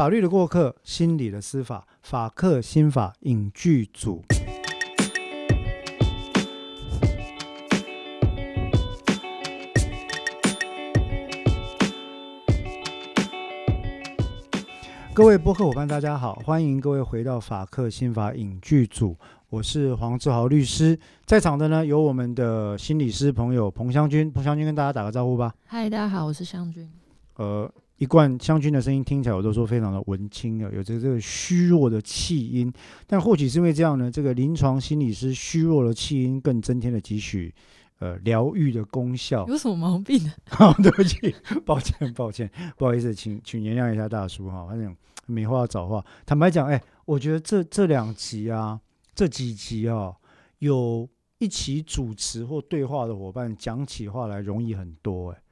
法律的过客，心理的司法，法客心法影剧组。各位播客伙伴，大家好，欢迎各位回到法客心法影剧组，我是黄志豪律师，在场的呢有我们的心理师朋友彭湘君，彭湘君跟大家打个招呼吧。嗨，大家好，我是湘君。呃，一贯湘军的声音听起来我都说非常的文青啊，有着这个虚弱的气音，但或许是因为这样呢，这个临床心理师虚弱的气音更增添了几许呃疗愈的功效。有什么毛病呢？好，对不起，抱歉，抱歉，不好意思，请请原谅一下大叔哈，反正没话找话。坦白讲，哎，我觉得这这两集啊，这几集啊，有一起主持或对话的伙伴讲起话来容易很多。哎，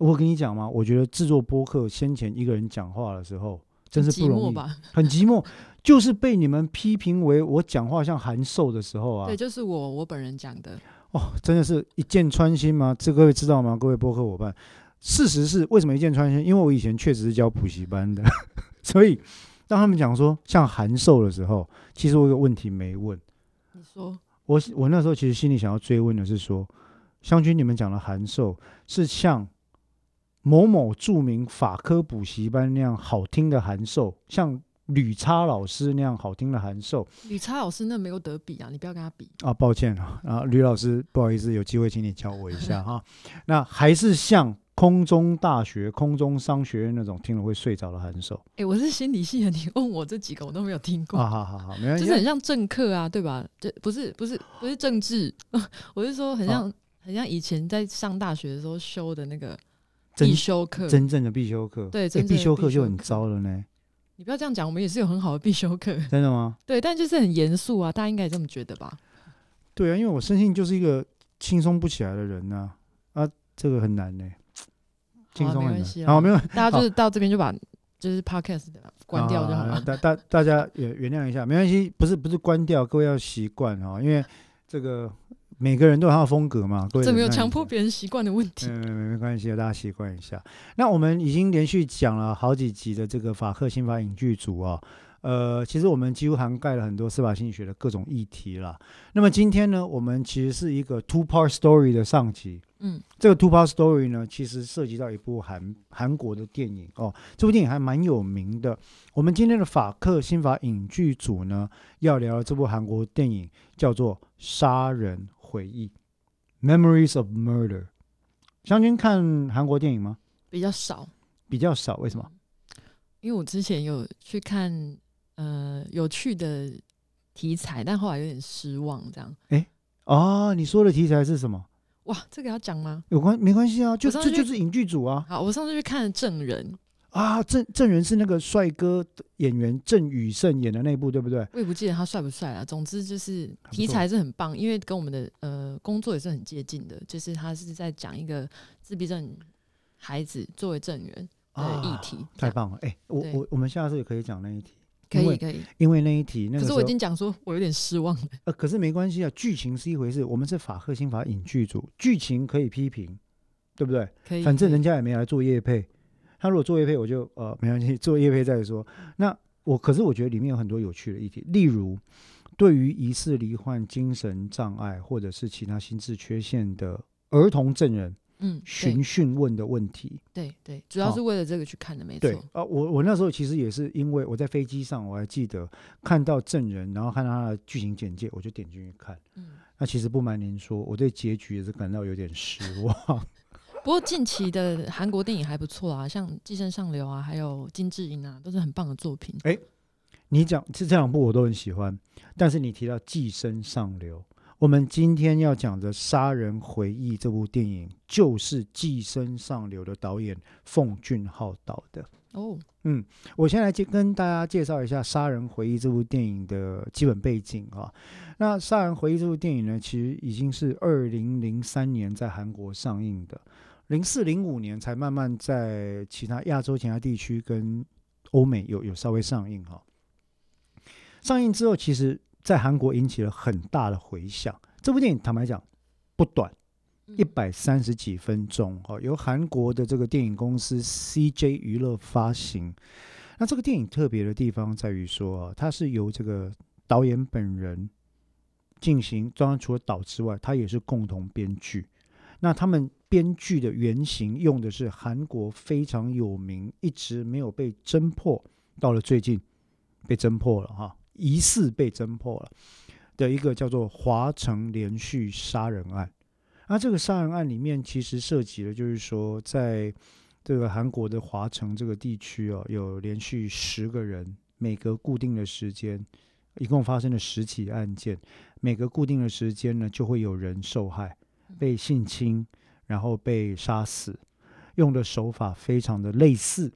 我跟你讲嘛，我觉得制作播客先前一个人讲话的时候，真是不容易，吧？很寂寞。就是被你们批评为我讲话像函授的时候啊，对，就是我我本人讲的。哦，真的是一箭穿心吗？这各位知道吗？各位播客伙伴，事实是为什么一箭穿心？因为我以前确实是教补习班的，所以当他们讲说像函授的时候，其实我有个问题没问。你说，我我那时候其实心里想要追问的是说，湘君你们讲的函授是像某某著名法科补习班那样好听的函授，像吕差老师那样好听的函授。吕差老师那没有得比啊，你不要跟他比。啊，抱歉啊，啊，吕老师，不好意思，有机会请你教我一下 哈。那还是像空中大学、空中商学院那种听了会睡着的函授。哎，我是心理系的，你问我这几个我都没有听过。啊，好好好，没关系。就是很像政客啊，对吧？这不是不是不是政治，我是说很像很像以前在上大学的时候修的那个必修课，真正的必修课。对，必修课就很糟了呢。你不要这样讲，我们也是有很好的必修课。真的吗？对，但就是很严肃啊，大家应该也这么觉得吧？对啊，因为我生性就是一个轻松不起来的人呐，啊，这个很难呢。轻松很难。好，没有，大家就是到这边就把就是 podcast 关掉就好了。大大大家也原谅一下，没关系，不是不是关掉，各位要习惯啊，因为这个。每个人都有他的风格嘛，各位。这没有强迫别人习惯的问题。嗯，没没关系，大家习惯一下。那我们已经连续讲了好几集的这个法克新法影剧组啊，呃，其实我们几乎涵盖了很多司法心理学的各种议题了。那么今天呢，我们其实是一个 two part story 的上集。嗯，这个 two part story 呢，其实涉及到一部韩韩国的电影哦，这部电影还蛮有名的。我们今天的法克新法影剧组呢，要聊这部韩国电影叫做《杀人》。回忆，Memories of Murder。湘君看韩国电影吗？比较少，比较少。为什么？因为我之前有去看呃有趣的题材，但后来有点失望。这样。哎，哦，你说的题材是什么？哇，这个要讲吗？有关没关系啊，就这就是影剧组啊。好，我上次去看《证人》。啊，郑郑源是那个帅哥演员郑宇盛演的那部，对不对？我也不记得他帅不帅啊。总之就是题材是很棒，因为跟我们的呃工作也是很接近的。就是他是在讲一个自闭症孩子作为证人的议题，太棒了！哎，我我我们下次也可以讲那一题，可以可以，因为那一题那，可是我已经讲说我有点失望了。呃，可是没关系啊，剧情是一回事，我们是法赫新法影剧组，剧情可以批评，对不对？可以，反正人家也没来做业配。他如果做业配，我就呃没关系，做业配再说。那我可是我觉得里面有很多有趣的议题，例如对于疑似罹患精神障碍或者是其他心智缺陷的儿童证人，嗯，询讯问的问题。对对，主要是为了这个去看的，没错。啊，我我那时候其实也是因为我在飞机上，我还记得看到证人，然后看到他的剧情简介，我就点进去看。嗯，那其实不瞒您说，我对结局也是感到有点失望。不过近期的韩国电影还不错啊，像《寄生上流》啊，还有《金智英》啊，都是很棒的作品。哎，你讲这这两部我都很喜欢，但是你提到《寄生上流》，我们今天要讲的《杀人回忆》这部电影，就是《寄生上流》的导演奉俊昊导的。哦，嗯，我先来介跟大家介绍一下《杀人回忆》这部电影的基本背景啊。那《杀人回忆》这部电影呢，其实已经是二零零三年在韩国上映的。零四零五年才慢慢在其他亚洲其他地区跟欧美有有稍微上映哈。上映之后，其实在韩国引起了很大的回响。这部电影坦白讲不短，一百三十几分钟哈，由韩国的这个电影公司 CJ 娱乐发行。那这个电影特别的地方在于说啊，它是由这个导演本人进行，当然除了导之外，他也是共同编剧。那他们编剧的原型用的是韩国非常有名、一直没有被侦破，到了最近被侦破了哈，疑似被侦破了的一个叫做华城连续杀人案。那这个杀人案里面其实涉及了，就是说在这个韩国的华城这个地区哦，有连续十个人，每隔固定的时间，一共发生了十起案件，每个固定的时间呢，就会有人受害。被性侵，然后被杀死，用的手法非常的类似，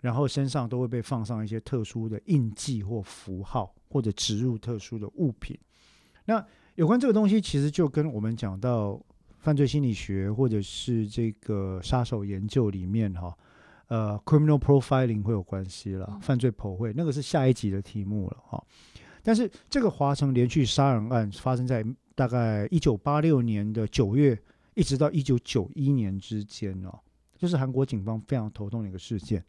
然后身上都会被放上一些特殊的印记或符号，或者植入特殊的物品。那有关这个东西，其实就跟我们讲到犯罪心理学或者是这个杀手研究里面哈，呃，criminal profiling 会有关系了，犯罪剖绘那个是下一集的题目了哈。但是这个华城连续杀人案发生在。大概一九八六年的九月，一直到一九九一年之间哦，就是韩国警方非常头痛的一个事件。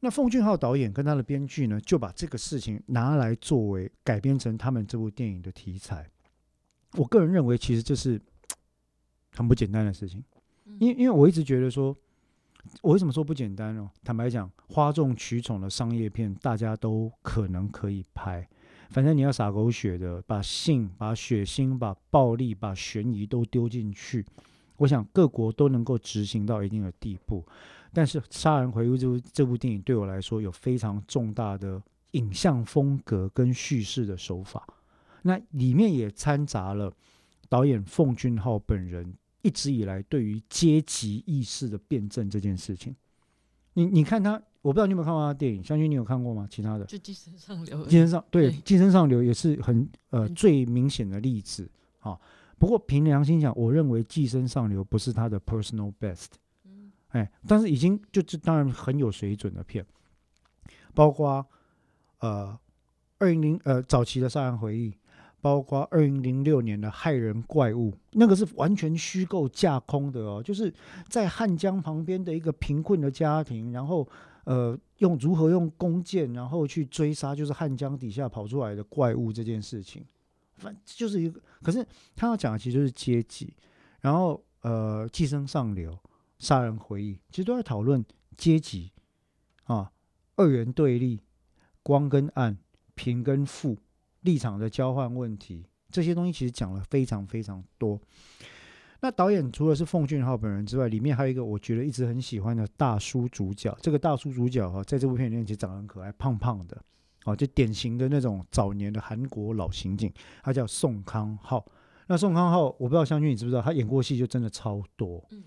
那奉俊昊导演跟他的编剧呢，就把这个事情拿来作为改编成他们这部电影的题材。我个人认为，其实这是很不简单的事情。因因为我一直觉得说，我为什么说不简单呢？坦白讲，哗众取宠的商业片，大家都可能可以拍。反正你要撒狗血的，把性、把血腥、把暴力、把悬疑都丢进去，我想各国都能够执行到一定的地步。但是《杀人回忆》这部这部电影对我来说有非常重大的影像风格跟叙事的手法，那里面也掺杂了导演奉俊昊本人一直以来对于阶级意识的辩证这件事情。你你看他。我不知道你有没有看过他的电影，相信你有看过吗？其他的就《寄生上流》，《寄生上》对，《寄生上流》也是很呃最明显的例子啊。不过凭良心讲，我认为《寄生上流》不是他的 personal best，嗯，哎，但是已经就这当然很有水准的片，包括呃二零零呃早期的《杀人回忆》。包括二零零六年的《害人怪物》，那个是完全虚构架空的哦，就是在汉江旁边的一个贫困的家庭，然后呃用如何用弓箭，然后去追杀就是汉江底下跑出来的怪物这件事情，反就是一个，可是他要讲的其实就是阶级，然后呃寄生上流、杀人回忆，其实都在讨论阶级啊，二元对立，光跟暗，贫跟富。立场的交换问题，这些东西其实讲了非常非常多。那导演除了是奉俊昊本人之外，里面还有一个我觉得一直很喜欢的大叔主角。这个大叔主角哈，在这部片里面其实长得很可爱，胖胖的，哦，就典型的那种早年的韩国老刑警。他叫宋康昊。那宋康昊，我不知道湘君你知不知道，他演过戏就真的超多，嗯，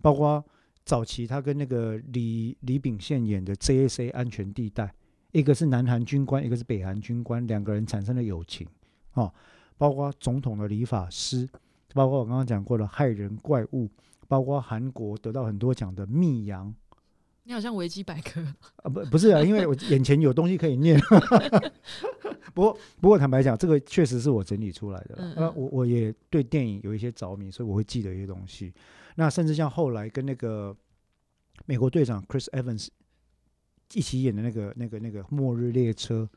包括早期他跟那个李李秉宪演的《J A C 安全地带》。一个是南韩军官，一个是北韩军官，两个人产生了友情，哦，包括总统的理发师，包括我刚刚讲过的害人怪物，包括韩国得到很多奖的密阳。你好像维基百科啊，不不是啊，因为我眼前有东西可以念。不过不过坦白讲，这个确实是我整理出来的。那，我我也对电影有一些着迷，所以我会记得一些东西。那甚至像后来跟那个美国队长 Chris Evans。一起演的那个、那个、那个《末日列车》，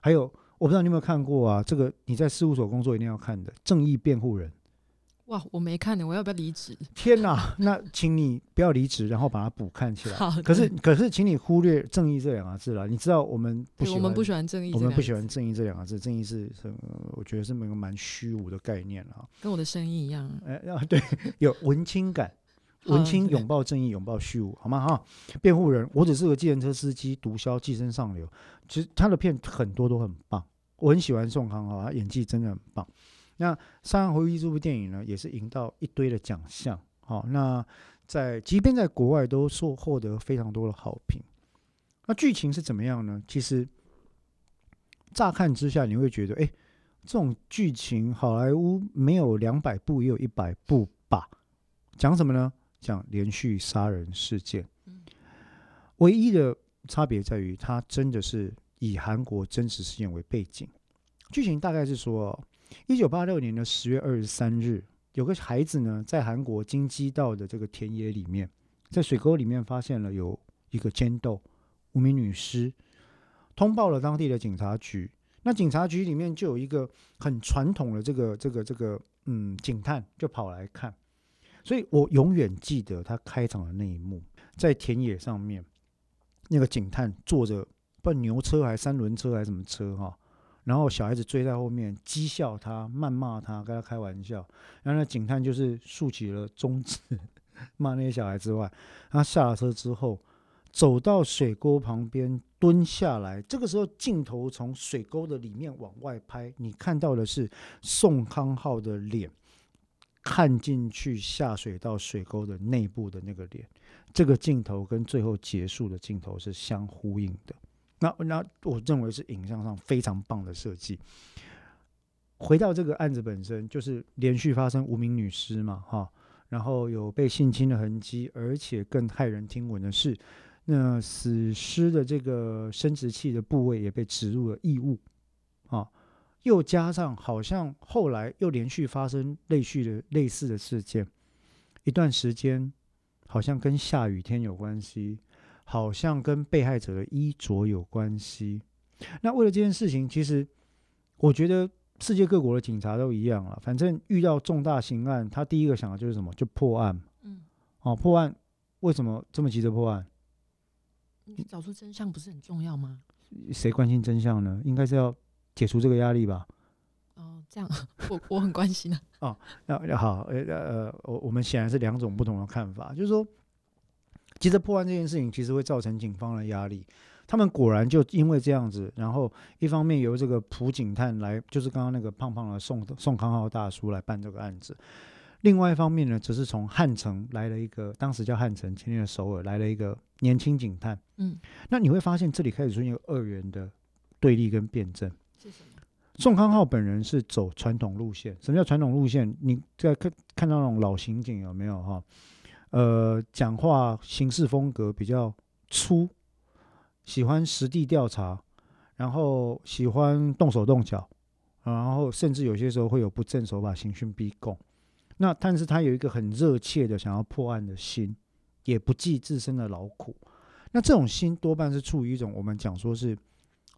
还有我不知道你有没有看过啊？这个你在事务所工作一定要看的《正义辩护人》。哇，我没看呢，我要不要离职？天哪，那请你不要离职，然后把它补看起来。好，可是可是，请你忽略“正义”这两个字了。你知道我们不喜欢，我们不喜欢正义，我们不喜欢“正义”这两个字。正义是是，我觉得是一个蛮虚无的概念啊。跟我的声音一样。哎啊，对，有文青感。文青拥抱正义，拥抱虚无，好吗？哈，辩护人，我只是个计程车司机，毒枭寄生上流。其实他的片很多都很棒，我很喜欢宋康昊，他演技真的很棒。那《杀人回忆》这部电影呢，也是赢到一堆的奖项。好，那在即便在国外都受获得非常多的好评。那剧情是怎么样呢？其实乍看之下，你会觉得，哎，这种剧情好莱坞没有两百部也有一百部吧？讲什么呢？讲连续杀人事件，唯一的差别在于，它真的是以韩国真实事件为背景。剧情大概是说，一九八六年的十月二十三日，有个孩子呢，在韩国京畿道的这个田野里面，在水沟里面发现了有一个尖豆无名女尸，通报了当地的警察局。那警察局里面就有一个很传统的这个这个这个嗯警探就跑来看，所以我永远记得他开场的那一幕，在田野上面，那个警探坐着不牛车还是三轮车还是什么车哈，然后小孩子追在后面讥笑他、谩骂他、跟他开玩笑，然后那警探就是竖起了中指 骂那些小孩之外，他下了车之后。走到水沟旁边蹲下来，这个时候镜头从水沟的里面往外拍，你看到的是宋康昊的脸，看进去下水道水沟的内部的那个脸，这个镜头跟最后结束的镜头是相呼应的。那那我认为是影像上非常棒的设计。回到这个案子本身，就是连续发生无名女尸嘛，哈，然后有被性侵的痕迹，而且更骇人听闻的是。那死尸的这个生殖器的部位也被植入了异物，啊，又加上好像后来又连续发生类似的类似的事件，一段时间好像跟下雨天有关系，好像跟被害者的衣着有关系。那为了这件事情，其实我觉得世界各国的警察都一样了，反正遇到重大刑案，他第一个想的就是什么？就破案。嗯，哦，破案为什么这么急着破案？你找出真相不是很重要吗？谁关心真相呢？应该是要解除这个压力吧。哦，这样，我我很关心啊。哦，那好，呃呃，我我们显然是两种不同的看法。就是说，其实破案这件事情，其实会造成警方的压力。他们果然就因为这样子，然后一方面由这个朴警探来，就是刚刚那个胖胖的宋宋康浩大叔来办这个案子。另外一方面呢，则是从汉城来了一个，当时叫汉城，前天的首尔来了一个年轻警探。嗯，那你会发现这里开始出现二元的对立跟辩证。宋康昊本人是走传统路线。什么叫传统路线？你在看看到那种老刑警有没有哈？呃，讲话行事风格比较粗，喜欢实地调查，然后喜欢动手动脚，然后甚至有些时候会有不正手法刑讯逼供。那但是他有一个很热切的想要破案的心，也不计自身的劳苦。那这种心多半是出于一种我们讲说是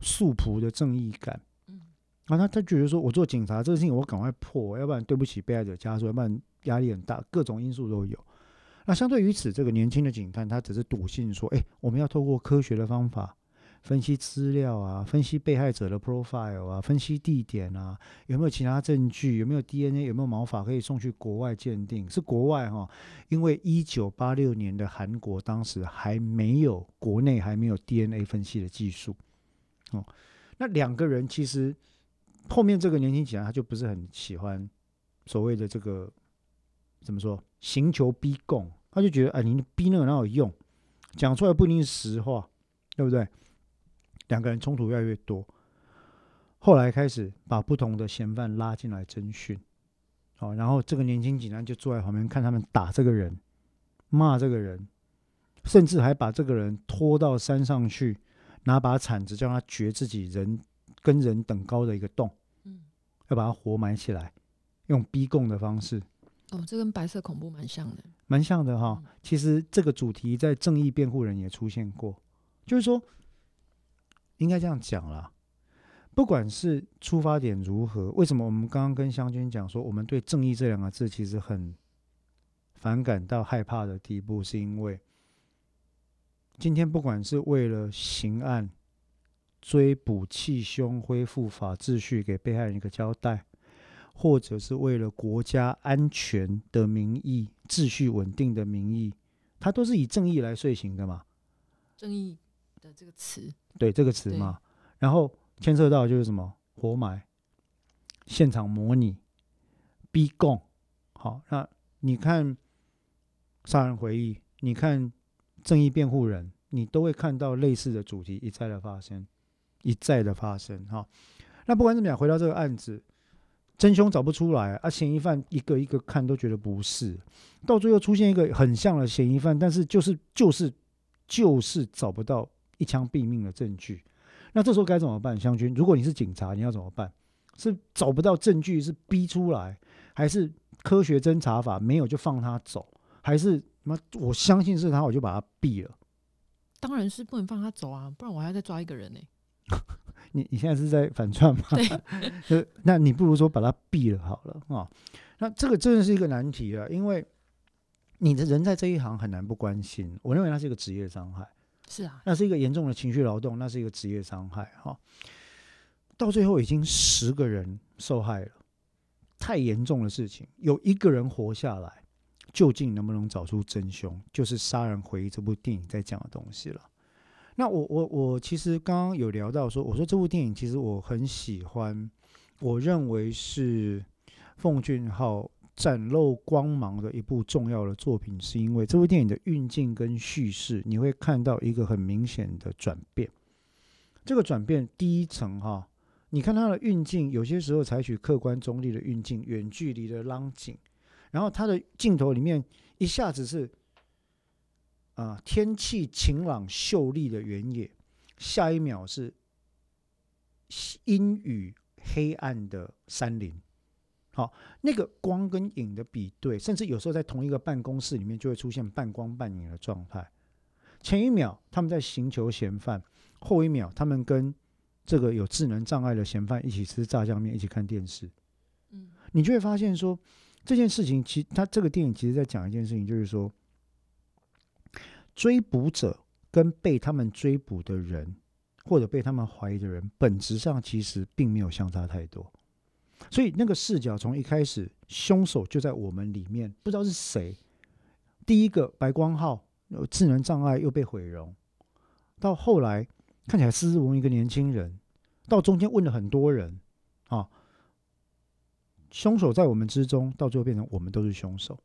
素朴的正义感。啊，他他觉得说我做警察这个事情我赶快破，要不然对不起被害者家属，要不然压力很大，各种因素都有。那相对于此，这个年轻的警探他只是笃信说，哎，我们要透过科学的方法。分析资料啊，分析被害者的 profile 啊，分析地点啊，有没有其他证据？有没有 DNA？有没有毛发可以送去国外鉴定？是国外哈，因为一九八六年的韩国当时还没有国内还没有 DNA 分析的技术哦。那两个人其实后面这个年轻警察他就不是很喜欢所谓的这个怎么说刑求逼供，他就觉得哎，你逼那个哪有用？讲出来不一定是实话，对不对？两个人冲突越来越多，后来开始把不同的嫌犯拉进来侦讯，哦，然后这个年轻警察就坐在旁边看他们打这个人，骂这个人，甚至还把这个人拖到山上去，拿把铲子叫他掘自己人跟人等高的一个洞，嗯，要把它活埋起来，用逼供的方式。哦，这跟白色恐怖蛮像的，蛮像的哈。其实这个主题在正义辩护人也出现过，就是说。应该这样讲啦，不管是出发点如何，为什么我们刚刚跟湘军讲说，我们对“正义”这两个字其实很反感到害怕的地步，是因为今天不管是为了刑案追捕气凶、恢复法秩序，给被害人一个交代，或者是为了国家安全的名义、秩序稳定的名义，它都是以正义来遂行的嘛？正义。的这个词，对这个词嘛，然后牵涉到就是什么活埋、现场模拟、逼供。好，那你看杀人回忆，你看正义辩护人，你都会看到类似的主题一再的发生，一再的发生。哈，那不管怎么样，回到这个案子，真凶找不出来，啊，嫌疑犯一个一个看都觉得不是，到最后出现一个很像的嫌疑犯，但是就是就是就是找不到。一枪毙命的证据，那这时候该怎么办？湘军，如果你是警察，你要怎么办？是找不到证据，是逼出来，还是科学侦查法没有就放他走？还是妈，我相信是他，我就把他毙了？当然是不能放他走啊，不然我还要再抓一个人呢、你你现在是在反串吗？对，那你不如说把它毙了好了啊、那这个真的是一个难题啊，因为你的人在这一行很难不关心。我认为那是一个职业伤害，是啊，那是一个严重的情绪劳动，那是一个职业伤害哈、到最后已经十个人受害了，太严重的事情，有一个人活下来，究竟能不能找出真凶，就是《杀人回忆》这部电影在讲的东西了。那我我我其实刚刚有聊到说，我说这部电影其实我很喜欢，我认为是奉俊昊展露光芒的一部重要的作品，是因为这部电影的运镜跟叙事，你会看到一个很明显的转变。这个转变，第一层哈，你看它的运镜，有些时候采取客观中立的运镜，远距离的浪景，然后它的镜头里面一下子是啊、天气晴朗秀丽的原野，下一秒是阴雨黑暗的山林。好，那个光跟影的比对，甚至有时候在同一个办公室里面就会出现半光半影的状态。前一秒他们在寻求嫌犯，后一秒他们跟这个有智能障碍的嫌犯一起吃炸酱面，一起看电视。嗯，你就会发现说，这件事情其实他这个电影其实在讲一件事情，就是说，追捕者跟被他们追捕的人，或者被他们怀疑的人，本质上其实并没有相差太多。所以那个视角从一开始，凶手就在我们里面，不知道是谁。第一个白光浩有智能障碍又被毁容，到后来看起来斯斯文文一个年轻人，到中间问了很多人啊，凶手在我们之中，到最后变成我们都是凶手。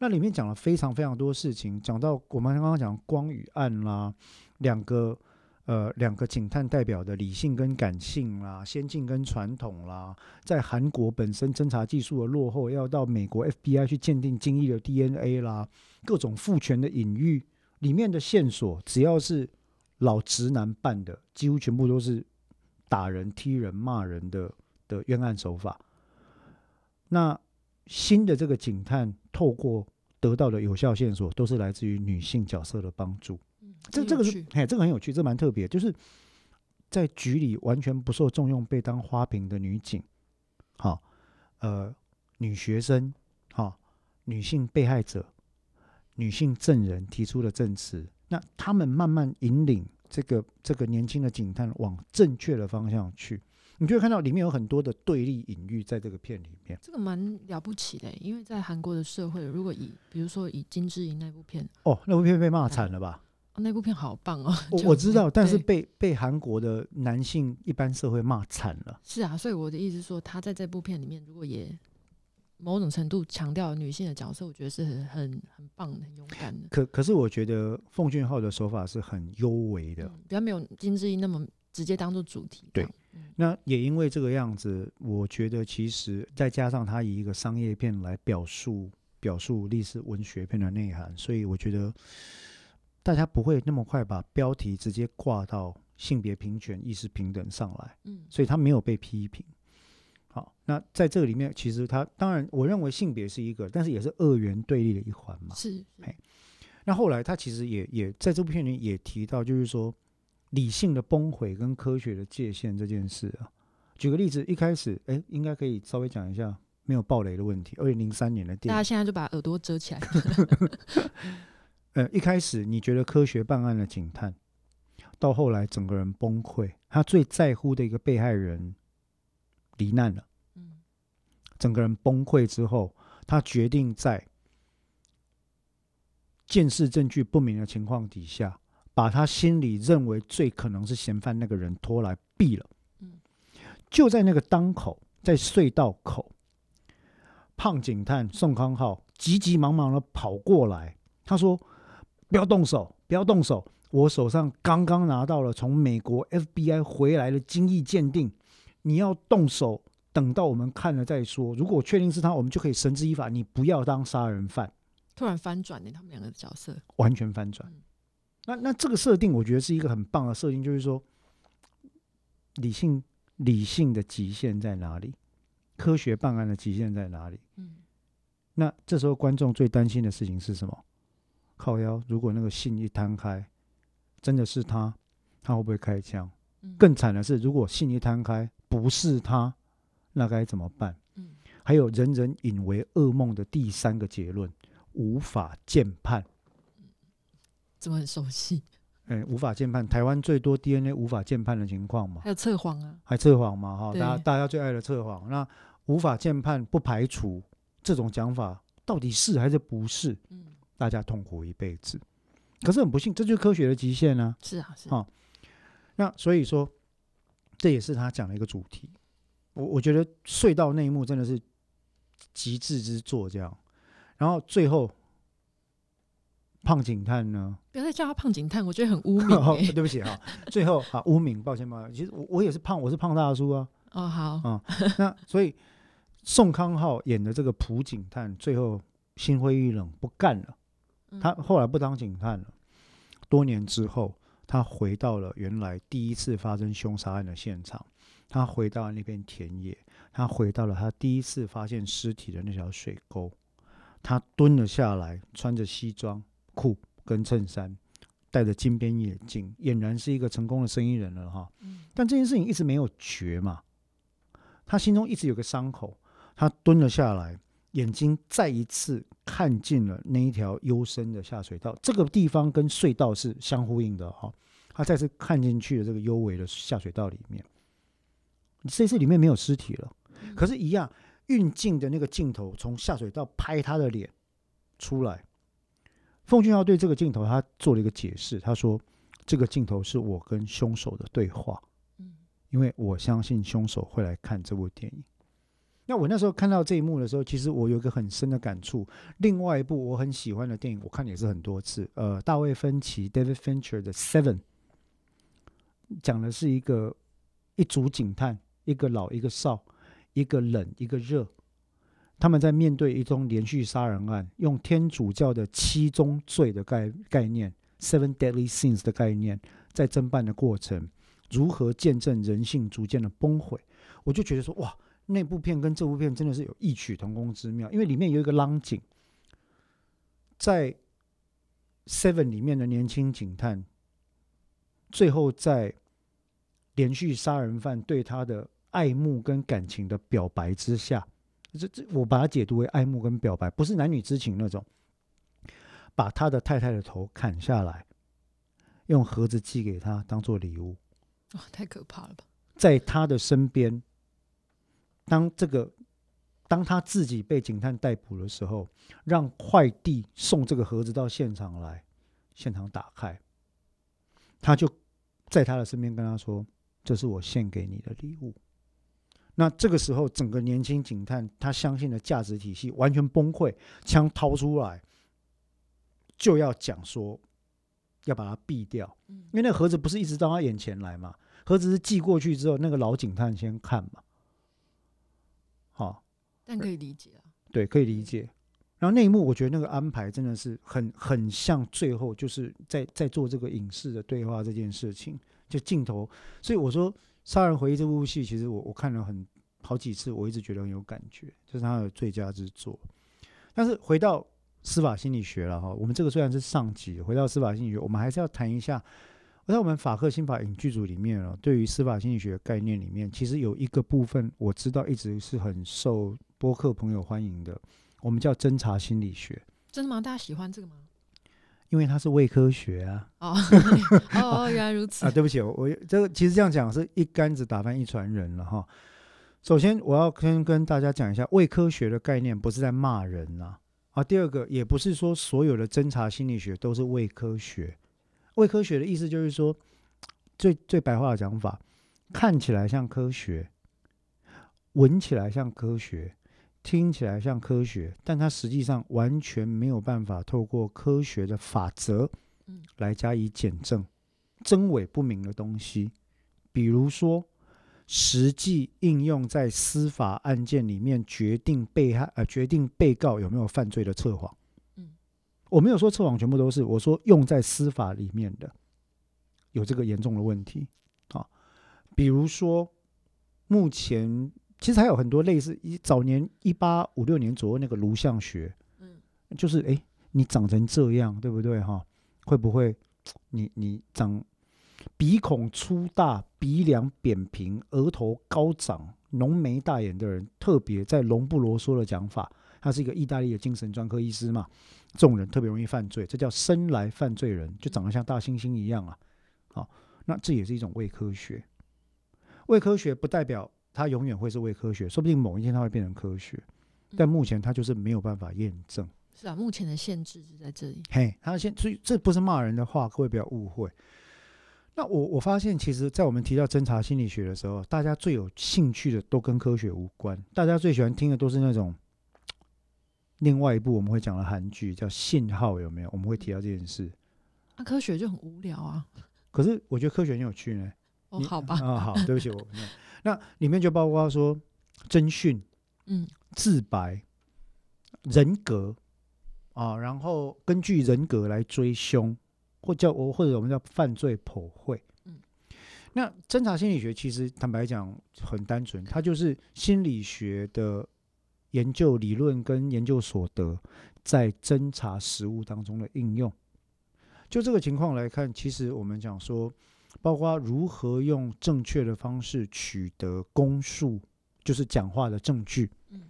那里面讲了非常非常多事情，讲到我们刚刚讲光与暗啦，两个呃两个警探代表的理性跟感性啦，先进跟传统啦，在韩国本身侦查技术的落后，要到美国 FBI 去鉴定精益的 DNA 啦，各种父权的隐喻，里面的线索只要是老直男办的，几乎全部都是打人、踢人、骂人的的冤案手法。那新的这个警探透过得到的有效线索，都是来自于女性角色的帮助。嗯这这个是嘿，这个很有趣，这蛮特别，就是在局里完全不受重用，被当花瓶的女警，好、呃，女学生，好、女性被害者，女性证人提出的证词，那他们慢慢引领这个这个年轻的警探往正确的方向去，你就会看到里面有很多的对立隐喻在这个片里面。这个蛮了不起的欸，因为在韩国的社会，如果以比如说以金智英那部片，哦，那部片被骂惨了吧？哦那部片好棒哦，我我知道，但是被被韩国的男性一般社会骂惨了。是啊，所以我的意思是说，他在这部片里面，如果也某种程度强调女性的角色，我觉得是很很很棒的、很勇敢的。可可是我觉得奉俊昊的手法是很优微的，嗯，比较没有金智英那么直接当做主题。对嗯。那也因为这个样子，我觉得其实再加上他以一个商业片来表述表述历史文学片的内涵，所以我觉得大家不会那么快把标题直接挂到性别平权、意识平等上来，嗯，所以他没有被批评。好，那在这个里面，其实他当然，我认为性别是一个，但是也是二元对立的一环嘛。是，是。那后来他其实也也在这部片里也提到，就是说理性的崩毁跟科学的界限这件事啊。举个例子，一开始哎，应该可以稍微讲一下没有暴雷的问题。二零零三年的电影，大家现在就把耳朵遮起来。呃，一开始你觉得科学办案的警探，到后来整个人崩溃，他最在乎的一个被害人罹难了。嗯整个人崩溃之后，他决定在见识证据不明的情况底下，把他心里认为最可能是嫌犯那个人拖来毙了。嗯就在那个当口，在隧道口，胖警探宋康昊急急忙忙的跑过来，他说：“不要动手，不要动手！我手上刚刚拿到了从美国 FBI 回来的精益鉴定，你要动手，等到我们看了再说。如果确定是他，我们就可以绳之以法。你不要当杀人犯。”突然翻转呢，他们两个的角色。完全翻转嗯。那那这个设定，我觉得是一个很棒的设定，就是说，理性理性的极限在哪里？科学办案的极限在哪里？嗯，那这时候观众最担心的事情是什么？靠腰，如果那个信一摊开，真的是他，他会不会开枪？嗯更惨的是，如果信一摊开不是他，那该怎么办？嗯还有人人引为噩梦的第三个结论：无法鉴判。怎么很熟悉？哎，无法鉴判，台湾最多 DNA 无法鉴判的情况嘛还，有测谎啊，还测谎嘛？哈，大家大家最爱的测谎。那无法鉴判，不排除这种讲法到底是还是不是，嗯，大家痛苦一辈子。可是很不幸，这就是科学的极限啊、是啊，是啊那所以说，这也是他讲的一个主题。我我觉得隧道那一幕真的是极致之作，这样。然后最后，胖警探呢？不要再叫他胖警探，我觉得很污名。对不起哈，最后啊，污名，抱歉抱歉。其实我我也是胖，我是胖大叔啊。哦，好，嗯那所以宋康昊演的这个朴警探，最后心灰意冷，不干了。嗯他后来不当警探了。多年之后，他回到了原来第一次发生凶杀案的现场，他回到了那片田野，他回到了他第一次发现尸体的那条水沟。他蹲了下来，穿着西装裤跟衬衫，戴着金边眼镜，俨然是一个成功的生意人了哈。嗯但这件事情一直没有绝嘛，他心中一直有个伤口，他蹲了下来，眼睛再一次看进了那一条幽深的下水道，这个地方跟隧道是相呼应的哈、他再次看进去了这个幽微的下水道里面，这次里面没有尸体了，可是，一样运镜的那个镜头从下水道拍他的脸出来。奉俊昊对这个镜头他做了一个解释，他说：“这个镜头是我跟凶手的对话。”嗯因为我相信凶手会来看这部电影。那我那时候看到这一幕的时候，其实我有一个很深的感触。另外一部我很喜欢的电影，我看也是很多次，呃，大卫芬奇 （David Fincher） 的《Seven》，讲的是一个一组警探，一个老一个少，一个冷一个热，他们在面对一宗连续杀人案，用天主教的七宗罪的概概念 （Seven Deadly Sins） 的概念，在侦办的过程。如何见证人性逐渐的崩毁？我就觉得说，哇，那部片跟这部片真的是有异曲同工之妙，因为里面有一个浪警，在 Seven 里面的年轻警探，最后在连续杀人犯对他的爱慕跟感情的表白之下，这这我把它解读为爱慕跟表白，不是男女之情那种，把他的太太的头砍下来，用盒子寄给他当做礼物。哇，太可怕了吧？在他的身边，当这个当他自己被警探逮捕的时候，让快递送这个盒子到现场来，现场打开，他就在他的身边跟他说：“这是我献给你的礼物。”那这个时候，整个年轻警探他相信的价值体系完全崩溃，枪掏出来就要讲说要把它毙掉。嗯因为那盒子不是一直到他眼前来嘛，盒子是寄过去之后，那个老警探先看嘛，好、但可以理解啊。对，可以理解。然后那一幕，我觉得那个安排真的是很很像最后就是在在做这个影视的对话这件事情，就镜头。所以我说《杀人回忆》这部戏，其实我我看了很好几次，我一直觉得很有感觉，这是他的最佳之作。但是回到司法心理学了哈，我们这个虽然是上集，回到司法心理学，我们还是要谈一下。在我们法克新法影剧组里面哦，对于司法心理学概念里面，其实有一个部分我知道一直是很受播客朋友欢迎的，我们叫侦查心理学，真的吗？大家喜欢这个吗？因为它是伪科学啊哦 哦，原来如此。啊！对不起，我我这个其实这样讲是一竿子打翻一船人了哈。首先，我要先跟大家讲一下，伪科学的概念不是在骂人呐啊。第二个，也不是说所有的侦查心理学都是伪科学。伪科学的意思就是说，最最白话的讲法，看起来像科学，闻起来像科学，听起来像科学，但它实际上完全没有办法透过科学的法则嗯。来加以检证，真伪不明的东西，比如说实际应用在司法案件里面决定被害呃决定被告有没有犯罪的测谎。嗯。我没有说测谎全部都是，我说用在司法里面的有这个严重的问题。啊，比如说目前其实还有很多类似一早年一八五六年左右那个颅相学，嗯就是哎，你长成这样，对不对哈？会不会你你长鼻孔粗大、鼻梁扁平、额头高长、浓眉大眼的人，特别在龙布罗梭的讲法，他是一个意大利的精神专科医师嘛，这种人特别容易犯罪，这叫生来犯罪人，就长得像大猩猩一样啊。好，那这也是一种伪科学。伪科学不代表它永远会是伪科学，说不定某一天它会变成科学，但目前它就是没有办法验证。是啊，目前的限制是在这里。嘿，他现，所以这不是骂人的话，各位不要误会。那我我发现，其实，在我们提到侦查心理学的时候，大家最有兴趣的都跟科学无关，大家最喜欢听的都是那种另外一部我们会讲的韩剧叫《信号》，有没有？我们会提到这件事。那科学就很无聊啊。可是我觉得科学很有趣呢。哦，好吧。啊，好，对不起我。那里面就包括说侦讯，嗯，自白，人格。啊，然后根据人格来追凶，或叫我或者我们叫犯罪剖绘。嗯，那侦查心理学其实坦白讲很单纯，它就是心理学的研究理论跟研究所得在侦查实务当中的应用。就这个情况来看，其实我们讲说，包括如何用正确的方式取得公诉，就是讲话的证据。嗯，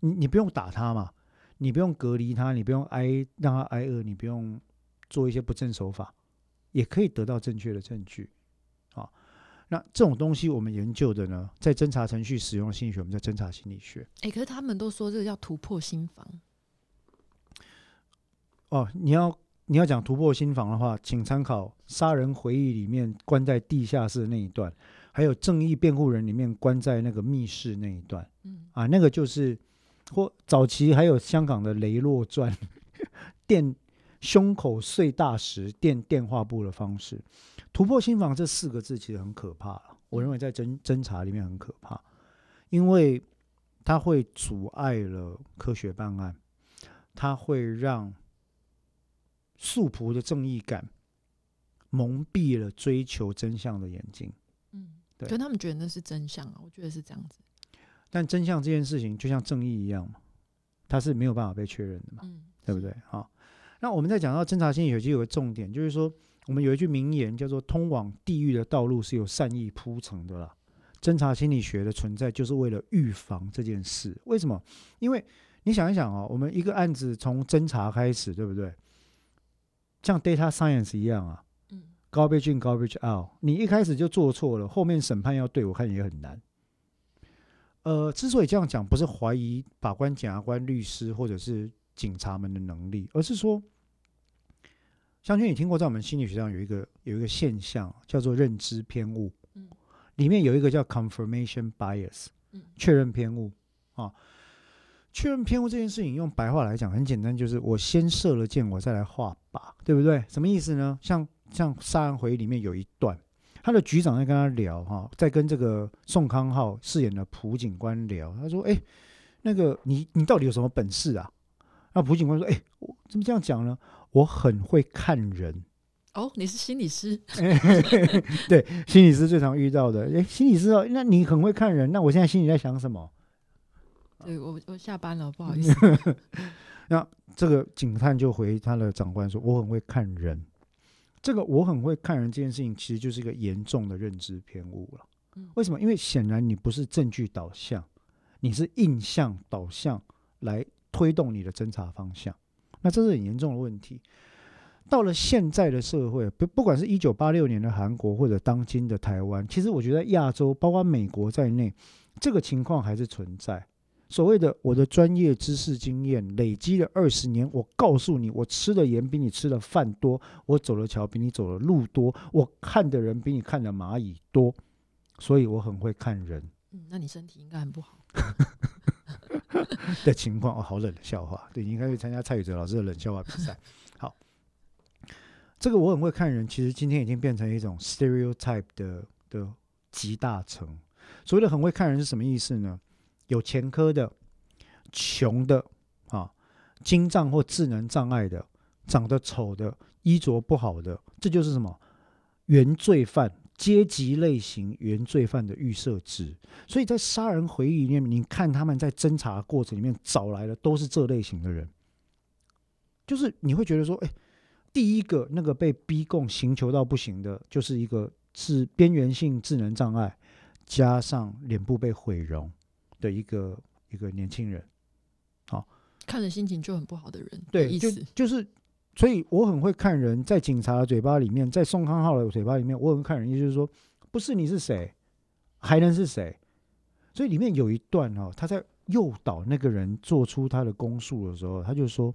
你你不用打他嘛。你不用隔离他，你不用挨让他挨饿，你不用做一些不正手法，也可以得到正确的证据。啊，那这种东西我们研究的呢，在侦查程序使用心理学，我们叫侦查心理学。哎，可是他们都说这个叫突破心防。哦，你要你要讲突破心房的话，请参考《杀人回忆》里面关在地下室那一段，还有《正义辩护人》里面关在那个密室那一段。嗯，啊，那个就是。或早期还有香港的《雷洛传》，电胸口碎大石电电话簿的方式，突破心房这四个字其实很可怕我认为在侦侦查里面很可怕，因为它会阻碍了科学办案，它会让素朴的正义感蒙蔽了追求真相的眼睛。嗯，对，可他们觉得那是真相啊，我觉得是这样子。但真相这件事情就像正义一样嘛，它是没有办法被确认的嘛，嗯对不对？好，那我们在讲到侦查心理学，其实有个重点，就是说我们有一句名言叫做“通往地狱的道路是由善意铺成的”啦。侦查心理学的存在就是为了预防这件事。为什么？因为你想一想哦，我们一个案子从侦查开始，对不对？像 data science 一样啊，嗯，garbage in，garbage out，你一开始就做错了，后面审判要对我看也很难。呃，之所以这样讲，不是怀疑法官、检察官、律师或者是警察们的能力，而是说，湘君，你听过在我们心理学上有一个有一个现象叫做认知偏误，嗯，里面有一个叫 confirmation bias，嗯，确认偏误啊，确认偏误这件事情用白话来讲很简单，就是我先射了箭，我再来画靶，对不对？什么意思呢？像像杀人回忆里面有一段。他的局长在跟他聊哈，在跟这个宋康昊饰演的朴警官聊。他说：“哎，那个你你到底有什么本事啊？”那朴警官说：“哎，我怎么这样讲呢？我很会看人。”哦，你是心理师？对，心理师最常遇到的。哎，心理师哦，那你很会看人。那我现在心里在想什么？对我我下班了，不好意思。那这个警探就回他的长官说：“我很会看人。”这个我很会看人这件事情，其实就是一个严重的认知偏误了。为什么？因为显然你不是证据导向，你是印象导向来推动你的侦查方向。那这是很严重的问题。到了现在的社会，不不管是一九八六年的韩国或者当今的台湾，其实我觉得亚洲，包括美国在内，这个情况还是存在。所谓的我的专业知识经验累积了二十年，我告诉你，我吃的盐比你吃的饭多，我走的桥比你走的路多，我看的人比你看的蚂蚁多，所以我很会看人。嗯，那你身体应该很不好。的情况哦，好冷的笑话。对你应该去参加蔡宇哲老师的冷笑话比赛。好，这个我很会看人，其实今天已经变成一种 stereotype 的的集大成。所谓的很会看人是什么意思呢？有前科的、穷的、啊，精障或智能障碍的、长得丑的、衣着不好的，这就是什么原罪犯、阶级类型原罪犯的预设值。所以在杀人回忆里面，你看他们在侦查过程里面找来的都是这类型的人，就是你会觉得说，哎，第一个那个被逼供刑求到不行的，就是一个是边缘性智能障碍，加上脸部被毁容的一个一个年轻人。看着心情就很不好的人，对，就意思就是，所以我很会看人，在警察的嘴巴里面，在宋康昊的嘴巴里面，我很会看人，也就是说，不是你是谁，还能是谁？所以里面有一段哦，他在诱导那个人做出他的供述的时候，他就说：“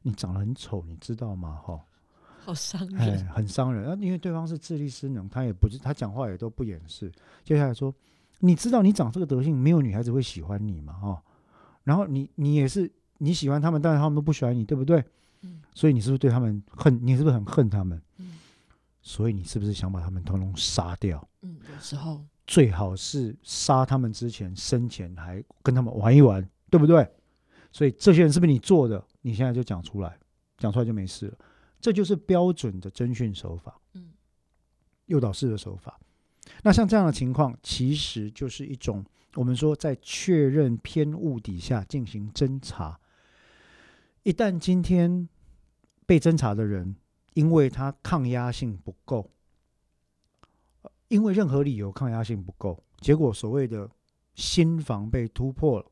你长得很丑，你知道吗？”哈，好伤哎，人。很伤人。啊，因为对方是智力失能，他也不是他讲话也都不掩饰。接下来说：“你知道你长这个德性，没有女孩子会喜欢你嘛？哈，然后你你也是你喜欢他们，但是他们都不喜欢你，对不对？嗯所以你是不是对他们恨？你是不是很恨他们？嗯所以你是不是想把他们通通杀掉？嗯，有时候最好是杀他们之前，生前还跟他们玩一玩，对不对？所以这些人是不是你做的？你现在就讲出来，讲出来就没事了。这就是标准的侦讯手法，嗯诱导式的手法。那像这样的情况，其实就是一种我们说在确认偏误底下进行侦查。一旦今天被侦查的人，因为他抗压性不够，因为任何理由抗压性不够，结果所谓的心防被突破了。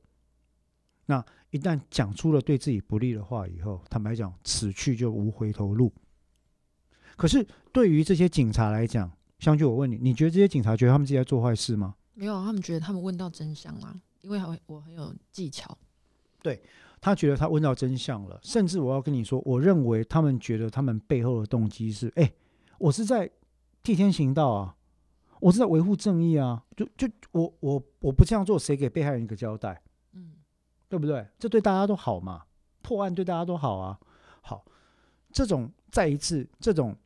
那一旦讲出了对自己不利的话以后，坦白讲，此去就无回头路。可是对于这些警察来讲，相据我问你，你觉得这些警察觉得他们自己在做坏事吗？没有，他们觉得他们问到真相啊，因为还我很有技巧。对他觉得他问到真相了，甚至我要跟你说，我认为他们觉得他们背后的动机是：哎、我是在替天行道啊，我是在维护正义啊，就就我我我不这样做，谁给被害人一个交代？嗯对不对？这对大家都好嘛，破案对大家都好啊。好，这种再一次，这种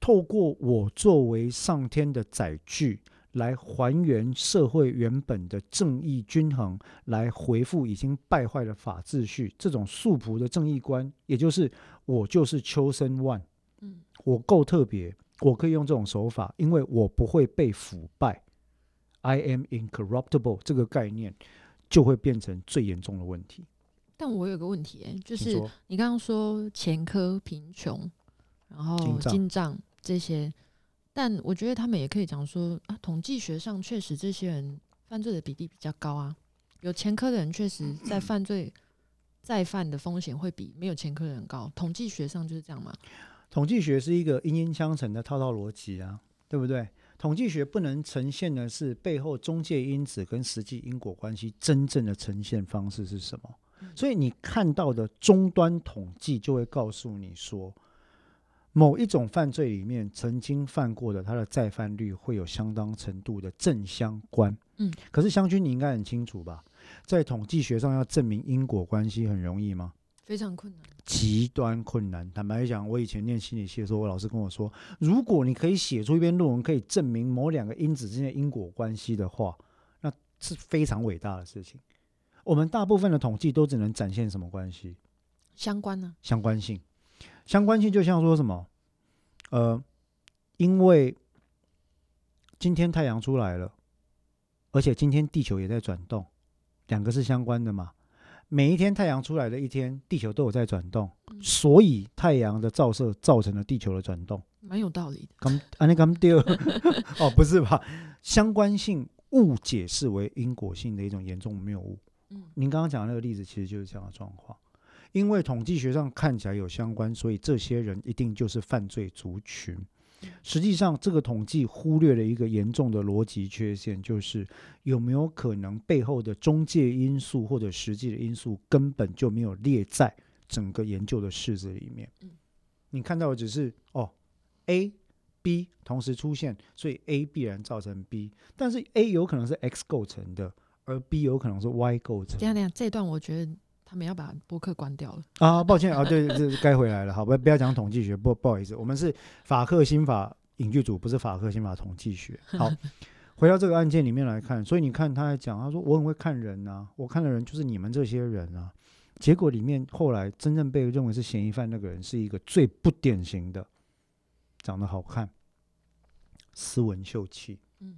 透过我作为上天的载具来还原社会原本的正义均衡，来回复已经败坏的法秩序，这种素朴的正义观，也就是我就是秋生万，嗯。我够特别，我可以用这种手法，因为我不会被腐败，I am incorruptible 这个概念就会变成最严重的问题。但我有个问题、欸，就是你刚刚说前科、贫穷，然后进账这些，但我觉得他们也可以讲说啊，统计学上确实这些人犯罪的比例比较高啊，有前科的人确实在 犯罪再犯的风险会比没有前科的人高，统计学上就是这样嘛。统计学是一个阴阴相乘的套套逻辑啊，对不对？统计学不能呈现的是背后中介因子跟实际因果关系真正的呈现方式是什么。所以你看到的终端统计就会告诉你说，某一种犯罪里面曾经犯过的，它的再犯率会有相当程度的正相关。嗯，可是湘军你应该很清楚吧，在统计学上要证明因果关系很容易吗？非常困难。极端困难。坦白讲，我以前念心理系的时候，我老师跟我说，如果你可以写出一篇论文，可以证明某两个因子之间的因果关系的话，那是非常伟大的事情。我们大部分的统计都只能展现什么关系？相关呢、相关性。相关性就像说什么，呃，因为今天太阳出来了，而且今天地球也在转动，两个是相关的嘛。每一天太阳出来的一天，地球都有在转动，嗯所以太阳的照射造成了地球的转动。蛮有道理的。刚啊，那刚丢 哦，不是吧？相关性误解视为因果性的一种严重谬误。嗯您刚刚讲的那个例子，其实就是这样的状况。因为统计学上看起来有相关，所以这些人一定就是犯罪族群。实际上，这个统计忽略了一个严重的逻辑缺陷，就是有没有可能背后的中介因素或者实际的因素根本就没有列在整个研究的式子里面嗯。你看到的只是哦，A、B 同时出现，所以 A 必然造成 B，但是 A 有可能是 X 构成的，而 B 有可能是 Y 构成等一。下等一下，这段我觉得他们要把播客关掉了。啊，抱歉啊，对，这该回来了，好，不不要讲统计学，不不好意思，我们是法克新法影剧组，不是法克新法统计学。好，回到这个案件里面来看，所以你看他在讲，他说我很会看人啊，我看的人就是你们这些人啊。结果里面后来真正被认为是嫌疑犯那个人，是一个最不典型的，长得好看，斯文秀气，嗯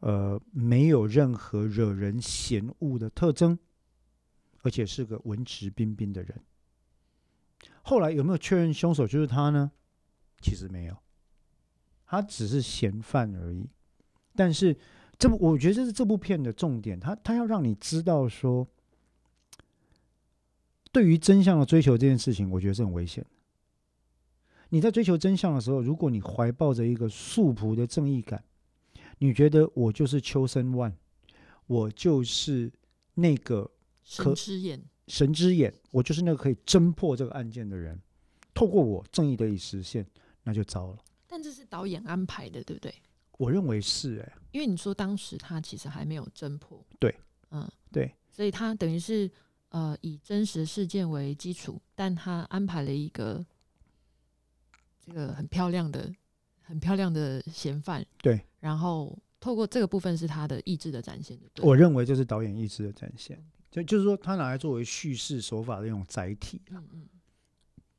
呃，没有任何惹人嫌恶的特征，而且是个文质彬彬的人。后来有没有确认凶手就是他呢？其实没有，他只是嫌犯而已。但是这部我觉得这是这部片的重点，他他要让你知道说，对于真相的追求这件事情，我觉得是很危险的。你在追求真相的时候，如果你怀抱着一个素朴的正义感，你觉得我就是秋生万，我就是那个神之眼，神之眼，我就是那个可以侦破这个案件的人，透过我正义得以实现，那就糟了。但这是导演安排的，对不对？我认为是哎、因为你说当时他其实还没有侦破，对，嗯，对，所以他等于是呃以真实事件为基础，但他安排了一个这个很漂亮的、很漂亮的嫌犯，对，然后透过这个部分是他的意志的展现？我认为这是导演意志的展现，就就是说他拿来作为叙事手法的一种载体啊。嗯嗯。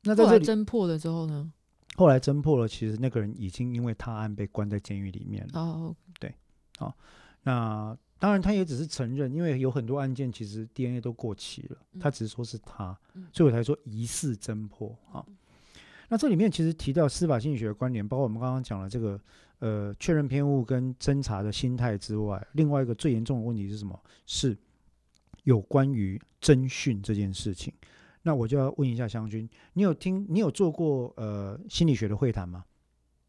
那在这里侦破了之后呢？后来侦破了，其实那个人已经因为他案被关在监狱里面了。哦，那当然，他也只是承认，因为有很多案件其实 DNA 都过期了，嗯他只是说是他，嗯所以我才说疑似侦破啊。那这里面其实提到司法心理学的观点，包括我们刚刚讲了这个呃确认偏误跟侦查的心态之外，另外一个最严重的问题是什么？是有关于征讯这件事情。那我就要问一下湘君，你有听你有做过呃心理学的会谈吗？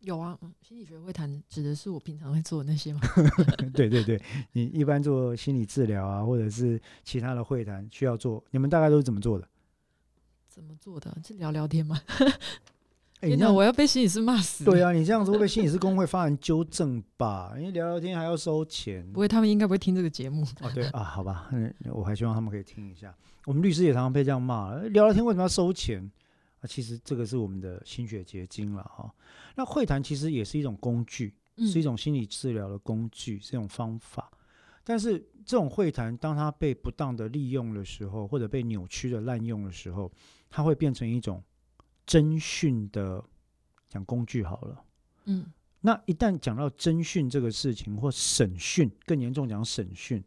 有啊，嗯，心理学会谈指的是我平常会做的那些吗？对对对，你一般做心理治疗啊，或者是其他的会谈需要做，你们大概都是怎么做的？怎么做的？是聊聊天吗？哎，天哪，你这样我要被心理师骂死！对啊，你这样子会被心理师工会发人纠正吧？因为聊聊天还要收钱。不会，他们应该不会听这个节目。哦，对啊，好吧，嗯，我还希望他们可以听一下。我们律师也常常被这样骂，呃聊聊天为什么要收钱啊？其实这个是我们的心血结晶了哈。那会谈其实也是一种工具，嗯是一种心理治疗的工具，是一种方法。但是这种会谈，当它被不当的利用的时候，或者被扭曲的滥用的时候，它会变成一种侦讯的讲工具好了。嗯那一旦讲到侦讯这个事情，或审讯，更严重讲审讯，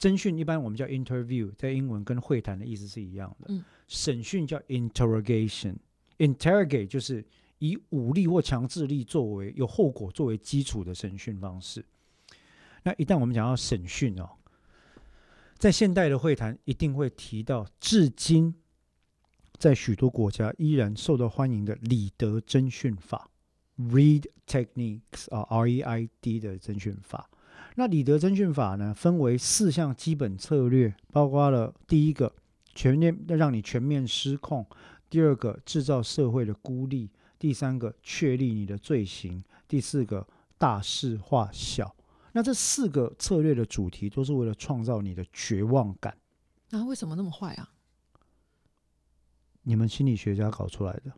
侦讯一般我们叫 interview，在英文跟会谈的意思是一样的。嗯审讯叫 interrogation，interrogate 就是以武力或强制力作为有后果作为基础的审讯方式。那一旦我们讲到审讯哦，在现代的会谈一定会提到，至今在许多国家依然受到欢迎的李德侦讯法。Read techniques 啊，R E I D 的侦讯法。那李德侦讯法呢，分为四项基本策略，包括了第一个全面让你全面失控，第二个制造社会的孤立，第三个确立你的罪行，第四个大事化小。那这四个策略的主题都是为了创造你的绝望感。啊，为什么那么坏啊？你们心理学家搞出来的。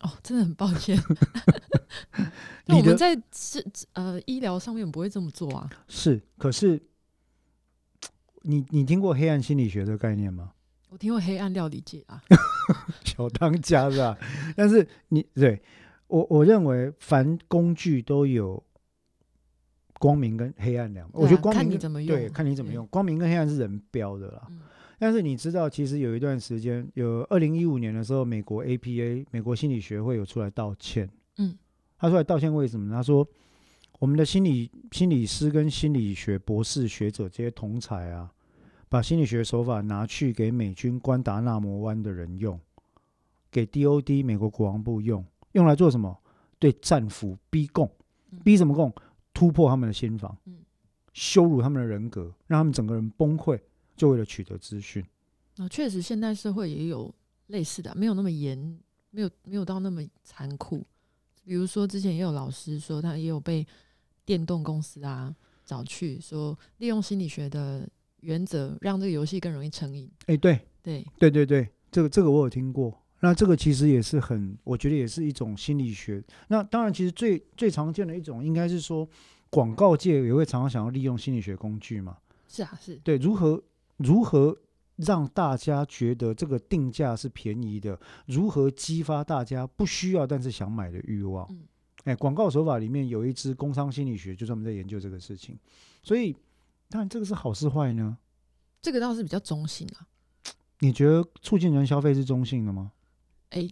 哦，真的很抱歉。那我们在是呃医疗上面不会这么做啊。是，可是你你听过黑暗心理学的概念吗？我听过黑暗料理界啊，小当家是吧？但是你对我我认为凡工具都有光明跟黑暗两，我觉得光明对用对看你怎么用，光明跟黑暗是人标的啦。嗯但是你知道，其实有一段时间，有二零一五年的时候，美国 APA 美国心理学会有出来道歉。嗯，他出来道歉为什么呢？他说，我们的心理心理师跟心理学博士学者这些同才啊，把心理学手法拿去给美军关达纳摩湾的人用，给 DOD 美国国防部用，用来做什么？对战俘逼供嗯，逼什么供？突破他们的心防嗯，羞辱他们的人格，让他们整个人崩溃，就为了取得资讯。那，确实现代社会也有类似的，没有那么严，没有没有到那么残酷。比如说之前也有老师说，他也有被电动公司啊找去说，利用心理学的原则，让这个游戏更容易成瘾。哎，对，对，对对对，这个这个我有听过。那这个其实也是很，我觉得也是一种心理学。那当然，其实最最常见的一种应该是说，广告界也会常常想要利用心理学工具嘛。是啊，是，对，如何如何让大家觉得这个定价是便宜的？如何激发大家不需要但是想买的欲望？嗯哎，广告手法里面有一支工商心理学，就专门在研究这个事情。所以，当然这个是好是坏呢？这个倒是比较中性啊。你觉得促进人消费是中性的吗？哎、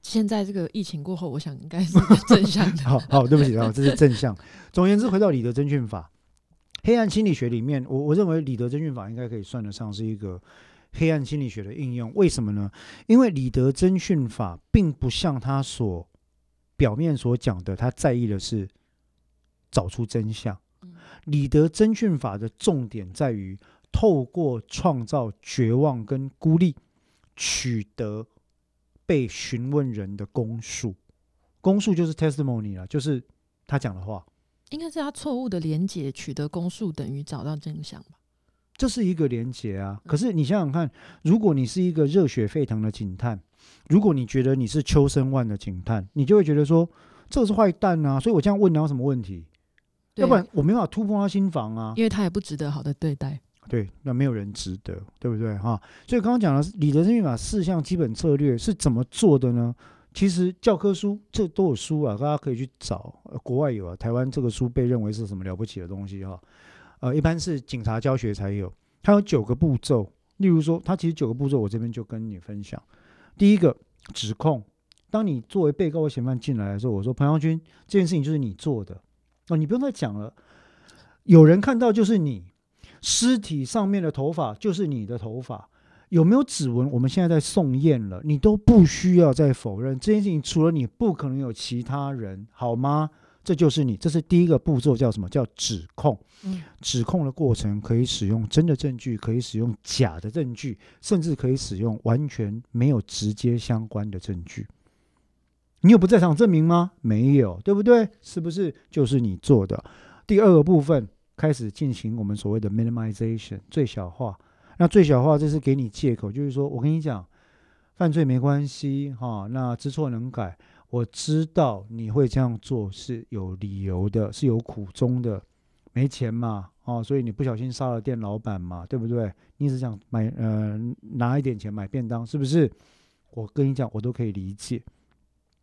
现在这个疫情过后，我想应该是正向的。好好，对不起啊，这是正向。总而言之，回到李德真讯法，黑暗心理学里面，我我认为李德真训法应该可以算得上是一个黑暗心理学的应用。为什么呢？因为李德真训法并不像他所表面所讲的，他在意的是找出真相。嗯李德真训法的重点在于透过创造绝望跟孤立，取得被询问人的公述。公述就是 testimony 了，就是他讲的话。应该是他错误的连接取得公数等于找到真相吧？这是一个连结啊。可是你想想看，如果你是一个热血沸腾的警探，如果你觉得你是秋生万的警探，你就会觉得说这个是坏蛋啊，所以我这样问他有什么问题？对要不然我没办法突破他心房啊。因为他也不值得好的对待。对，那没有人值得，对不对哈？所以刚刚讲的李德生密码四项基本策略是怎么做的呢？其实教科书这都有书啊，大家可以去找，呃国外有啊，台湾这个书被认为是什么了不起的东西哈？呃，一般是警察教学才有，它有九个步骤，例如说，它其实九个步骤，我这边就跟你分享。第一个，指控，当你作为被告或嫌犯进来的时候，我说彭耀军，这件事情就是你做的，哦，你不用再讲了，有人看到就是你，尸体上面的头发就是你的头发，有没有指纹？我们现在在送验了，你都不需要再否认这件事情，除了你，不可能有其他人，好吗？这就是你，这是第一个步骤，叫什么叫指控？嗯，指控的过程可以使用真的证据，可以使用假的证据，甚至可以使用完全没有直接相关的证据。你有不在场证明吗？没有，对不对？是不是就是你做的？第二个部分开始进行我们所谓的 minimization 最小化。那最小化这是给你借口，就是说我跟你讲，犯罪没关系哈，那知错能改。我知道你会这样做是有理由的，是有苦衷的，没钱嘛，哦，所以你不小心杀了店老板嘛，对不对？你只想买呃拿一点钱买便当，是不是？我跟你讲，我都可以理解，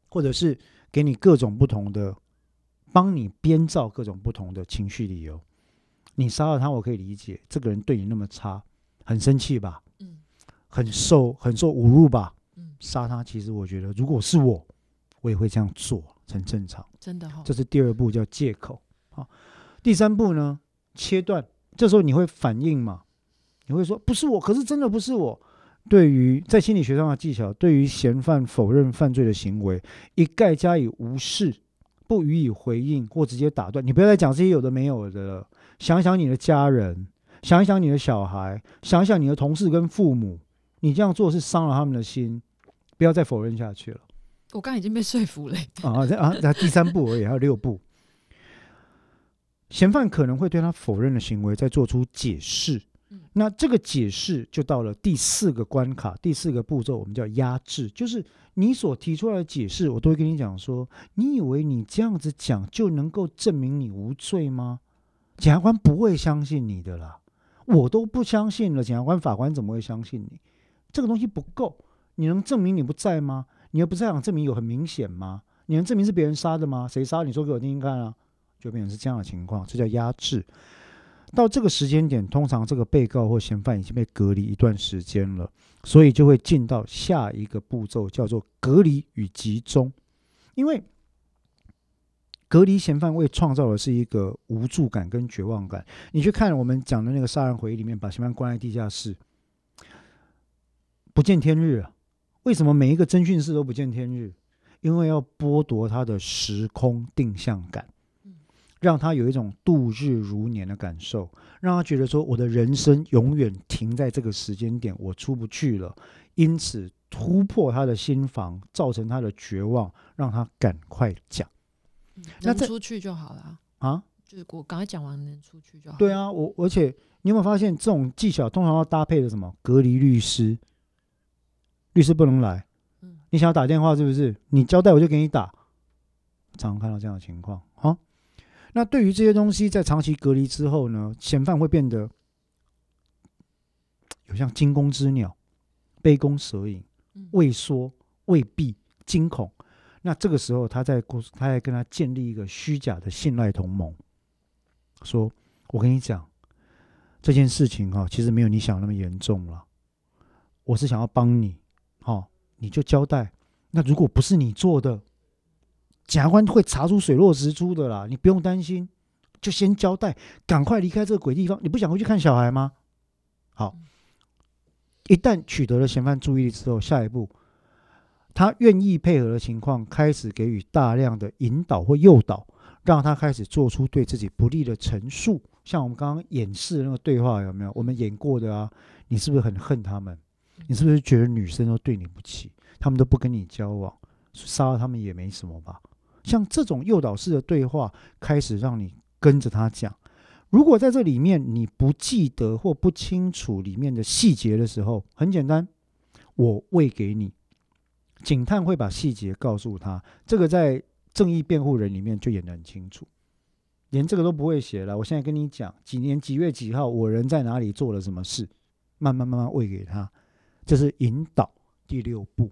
或者是给你各种不同的，帮你编造各种不同的情绪理由。你杀了他，我可以理解，这个人对你那么差，很生气吧？嗯很受很受侮辱吧？嗯，杀他，其实我觉得，如果是我，我也会这样做，很正常。真的哈、这是第二步，叫借口。好，第三步呢，切断。这时候你会反应嘛？你会说不是我，可是真的不是我。对于在心理学上的技巧，对于嫌犯否认犯罪的行为，一概加以无视，不予以回应或直接打断。你不要再讲这些有的没有的了。想想你的家人，想一想你的小孩，想一想你的同事跟父母，你这样做是伤了他们的心。不要再否认下去了。我刚刚已经被说服了。啊，这啊，那第三步而已，还有六步。嫌犯可能会对他否认的行为再做出解释嗯，那这个解释就到了第四个关卡，第四个步骤，我们叫压制，就是你所提出来的解释，我都会跟你讲说，你以为你这样子讲就能够证明你无罪吗？检察官不会相信你的啦，我都不相信了，检察官、法官怎么会相信你？这个东西不够，你能证明你不在吗？你又不在场证明有很明显吗？你能证明是别人杀的吗？谁杀？你说给我听听看啊！就变成是这样的情况，这叫压制。到这个时间点，通常这个被告或嫌犯已经被隔离一段时间了，所以就会进到下一个步骤，叫做隔离与集中。因为隔离嫌犯为创造的是一个无助感跟绝望感。你去看我们讲的那个杀人回忆里面，把嫌犯关在地下室，不见天日啊！为什么每一个侦讯室都不见天日？因为要剥夺他的时空定向感，让他有一种度日如年的感受，让他觉得说我的人生永远停在这个时间点，我出不去了，因此突破他的心房，造成他的绝望，让他赶快讲嗯那能出去就好了啊，啊！就是我刚才讲完能出去就好。对，啊，我而且你有没有发现这种技巧通常要搭配的什么隔离律师？律师不能来，嗯你想要打电话是不是？你交代我就给你打，常常看到这样的情况。啊，那对于这些东西，在长期隔离之后呢，嫌犯会变得有像惊弓之鸟、杯弓蛇影、嗯畏缩、畏避、惊恐。那这个时候，他在故，他在跟他建立一个虚假的信赖同盟，说：“我跟你讲，这件事情哈、其实没有你想那么严重了。我是想要帮你，哈、你就交代那如果不是你做的，检察官会查出水落石出的啦，你不用担心，就先交代，赶快离开这个鬼地方。你不想回去看小孩吗？好，一旦取得了嫌犯注意力之后，下一步他愿意配合的情况，开始给予大量的引导或诱导，让他开始做出对自己不利的陈述。像我们刚刚演示的那个对话，有没有？我们演过的啊？你是不是很恨他们？你是不是觉得女生都对你不起，他们都不跟你交往，杀了他们也没什么吧？像这种诱导式的对话，开始让你跟着他讲。如果在这里面你不记得或不清楚里面的细节的时候，很简单，我喂给你。警探会把细节告诉他，这个在正义辩护人里面就演得很清楚，连这个都不会写了。我现在跟你讲，几年几月几号，我人在哪里做了什么事，慢慢慢慢喂给他，这是引导。第六步，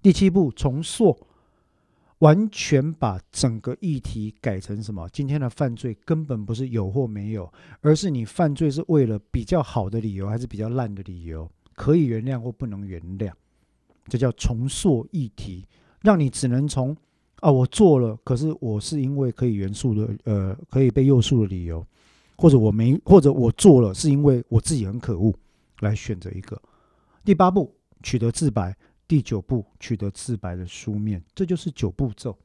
第七步重塑，完全把整个议题改成什么？今天的犯罪根本不是有或没有，而是你犯罪是为了比较好的理由，还是比较烂的理由，可以原谅或不能原谅。这叫重塑议题，让你只能从啊我做了，可是我是因为可以元素的呃可以被诱诉的理由，或者我没或者我做了是因为我自己很可恶，来选择一个。第八步取得自白，第九步取得自白的书面，这就是九步骤。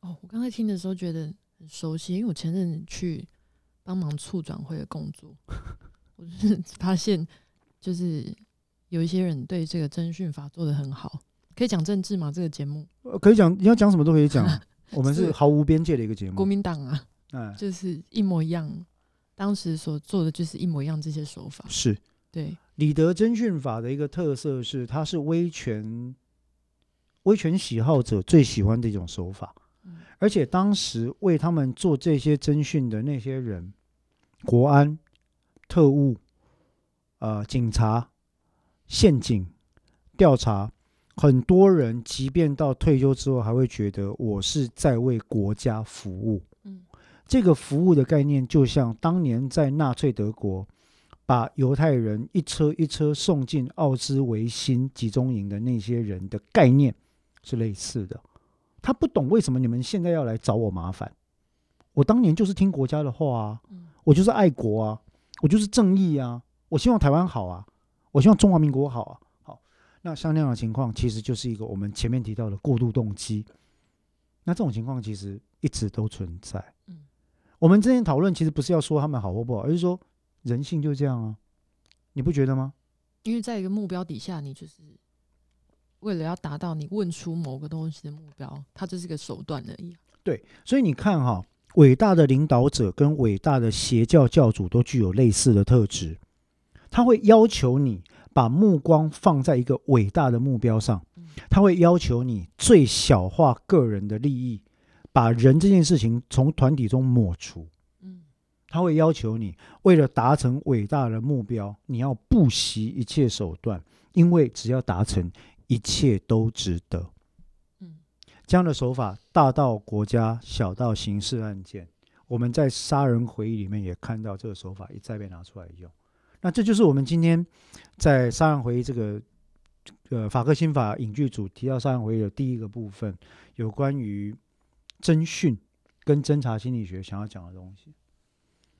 哦，我刚才听的时候觉得很熟悉，因为我前阵去帮忙促转会的工作，我就是发现就是。有一些人对这个征讯法做的很好，可以讲政治吗？这个节目可以讲，你要讲什么都可以讲。我们是毫无边界的一个节目。国民党啊，嗯就是一模一样，当时所做的就是一模一样，这些手法是对李德征讯法的一个特色是，它是威权威权喜好者最喜欢的一种手法，而且当时为他们做这些征讯的那些人，国安、特务、呃警察。陷阱调查，很多人即便到退休之后，还会觉得我是在为国家服务。嗯，这个服务的概念，就像当年在纳粹德国把犹太人一车一车送进奥兹维辛集中营的那些人的概念是类似的。他不懂为什么你们现在要来找我麻烦。我当年就是听国家的话啊，我就是爱国啊，我就是正义啊，我希望台湾好啊。我希望中华民国好啊，好。那像那样的情况，其实就是一个我们前面提到的过度动机。那这种情况其实一直都存在。嗯，我们之前讨论其实不是要说他们好或不好，而是说人性就这样啊，你不觉得吗？因为在一个目标底下，你就是为了要达到你问出某个东西的目标，它就是个手段而已。对，所以你看哈，伟大的领导者跟伟大的邪教教主都具有类似的特质。他会要求你把目光放在一个伟大的目标上，他会要求你最小化个人的利益，把人这件事情从团体中抹除。嗯，他会要求你为了达成伟大的目标，你要不惜一切手段，因为只要达成，一切都值得。嗯，这样的手法大到国家，小到刑事案件，我们在杀人回忆里面也看到这个手法一再被拿出来用。那这就是我们今天在杀人回忆这个呃法克新法影剧组提到杀人回忆的第一个部分，有关于侦讯跟侦查心理学想要讲的东西。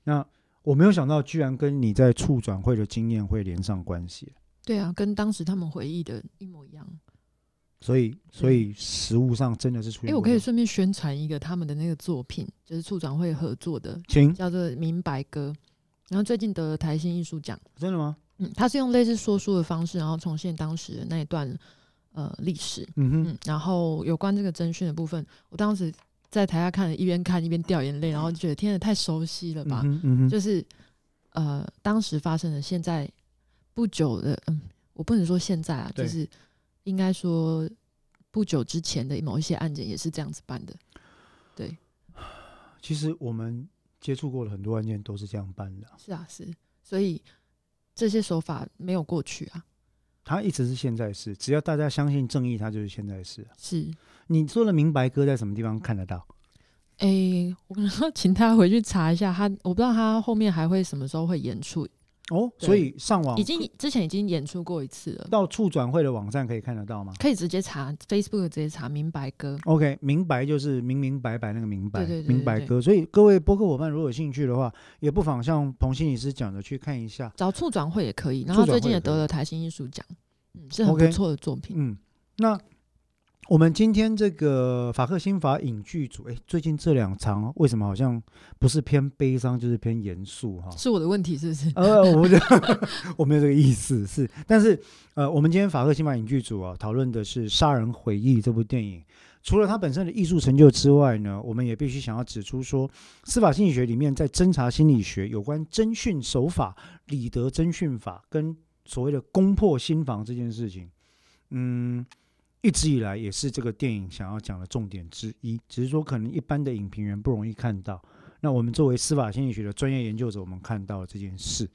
那我没有想到，居然跟你在处转会的经验会连上关系。对啊，跟当时他们回忆的一模一样。所以，所以实物上真的是出现。哎，我可以顺便宣传一个他们的那个作品，就是处转会合作的，请叫做《明白歌》。然后最近得了台新艺术奖，真的吗？嗯，他是用类似说书的方式，然后重现当时的那一段呃历史。嗯哼，然后有关这个侦讯的部分，我当时在台下看，一边看一边掉眼泪，然后就觉得天呐，太熟悉了吧？嗯哼，就是呃当时发生的，现在不久的，嗯，我不能说现在啊，就是应该说不久之前的某一些案件也是这样子办的。对，其实我们。接触过的很多案件都是这样办的。是啊，是，所以这些手法没有过去啊。他一直是现在是，只要大家相信正义，他就是现在是。是，你说的明白哥在什么地方看得到？哎，我可能请他回去查一下，他我不知道他后面还会什么时候会演出。哦，所以上网已经之前已经演出过一次了，到处转会的网站可以看得到吗可以直接查 Facebook 直接查明白歌。？OK，明白就是明明白白那个明白，对对对对明白哥。所以各位播客伙伴如果有兴趣的话，也不妨像彭心理师讲的去看一下。找处转会也可以，然后最近也得了台新艺术奖，嗯，是很不错的作品。嗯，那我们今天这个法克新法影剧组，哎，最近这两场为什么好像不是偏悲伤，就是偏严肃哈？是我的问题是不是？呃，我不 我没有这个意思，是，但是呃，我们今天法克新法影剧组啊，讨论的是《杀人回忆》这部电影。除了它本身的艺术成就之外呢，我们也必须想要指出说，司法心理学里面在侦查心理学有关侦讯手法、理德侦讯法跟所谓的攻破心房这件事情，嗯，一直以来也是这个电影想要讲的重点之一。只是说，可能一般的影评人不容易看到。那我们作为司法心理学的专业研究者，我们看到了这件事。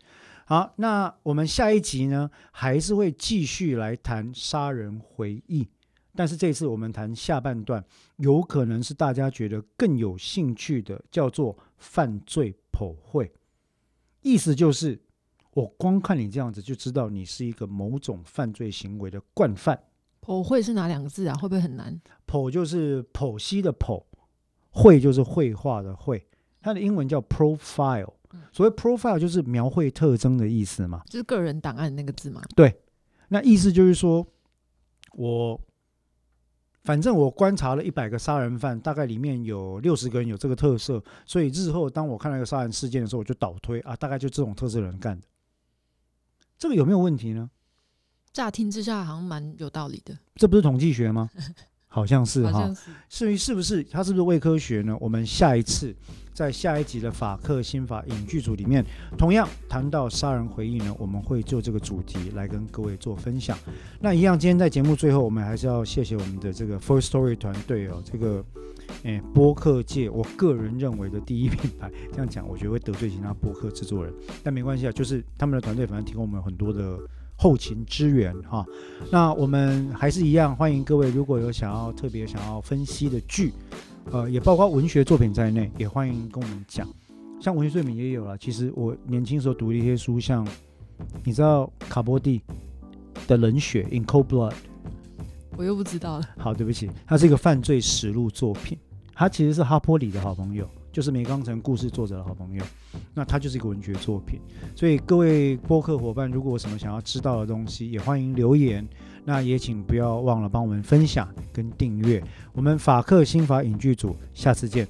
好，那我们下一集呢，还是会继续来谈杀人回忆，但是这次我们谈下半段，有可能是大家觉得更有兴趣的，叫做犯罪剖绘。意思就是，我光看你这样子就知道你是一个某种犯罪行为的惯犯。剖绘是哪两个字啊？会不会很难？剖就是剖析的剖，绘就是绘画的绘，它的英文叫 profile。所谓 profile 就是描绘特征的意思嘛。就是个人档案那个字嘛。对？那意思就是说，我反正我观察了一百个杀人犯，大概里面有六十个人有这个特色，所以日后当我看到一个杀人事件的时候，我就倒推啊，大概就这种特色的人干的。这个有没有问题呢？乍听之下好像蛮有道理的，这不是统计学吗？好像是哈。是。至于是不是它是不是伪科学呢？我们下一次在下一集的法克新法影剧组里面，同样谈到杀人回忆呢，我们会就这个主题来跟各位做分享。那一样，今天在节目最后，我们还是要谢谢我们的这个 First Story 团队哦，这个诶播客界我个人认为的第一品牌。这样讲，我觉得会得罪其他播客制作人，但没关系啊，就是他们的团队反正提供我们很多的。后勤支援哈，那我们还是一样欢迎各位，如果有想要特别想要分析的剧，呃，也包括文学作品在内，也欢迎跟我们讲。像文学作品也有了，其实我年轻时候读的一些书，像你知道卡波蒂的《冷血》（In Cold Blood），我又不知道了。好，对不起，它是一个犯罪实录作品，它其实是哈波里的好朋友，就是梅钢城故事作者的好朋友。那他就是一个文学作品，所以各位播客伙伴，如果有什么想要知道的东西，也欢迎留言。那也请不要忘了帮我们分享跟订阅。我们法克新法影剧组，下次见。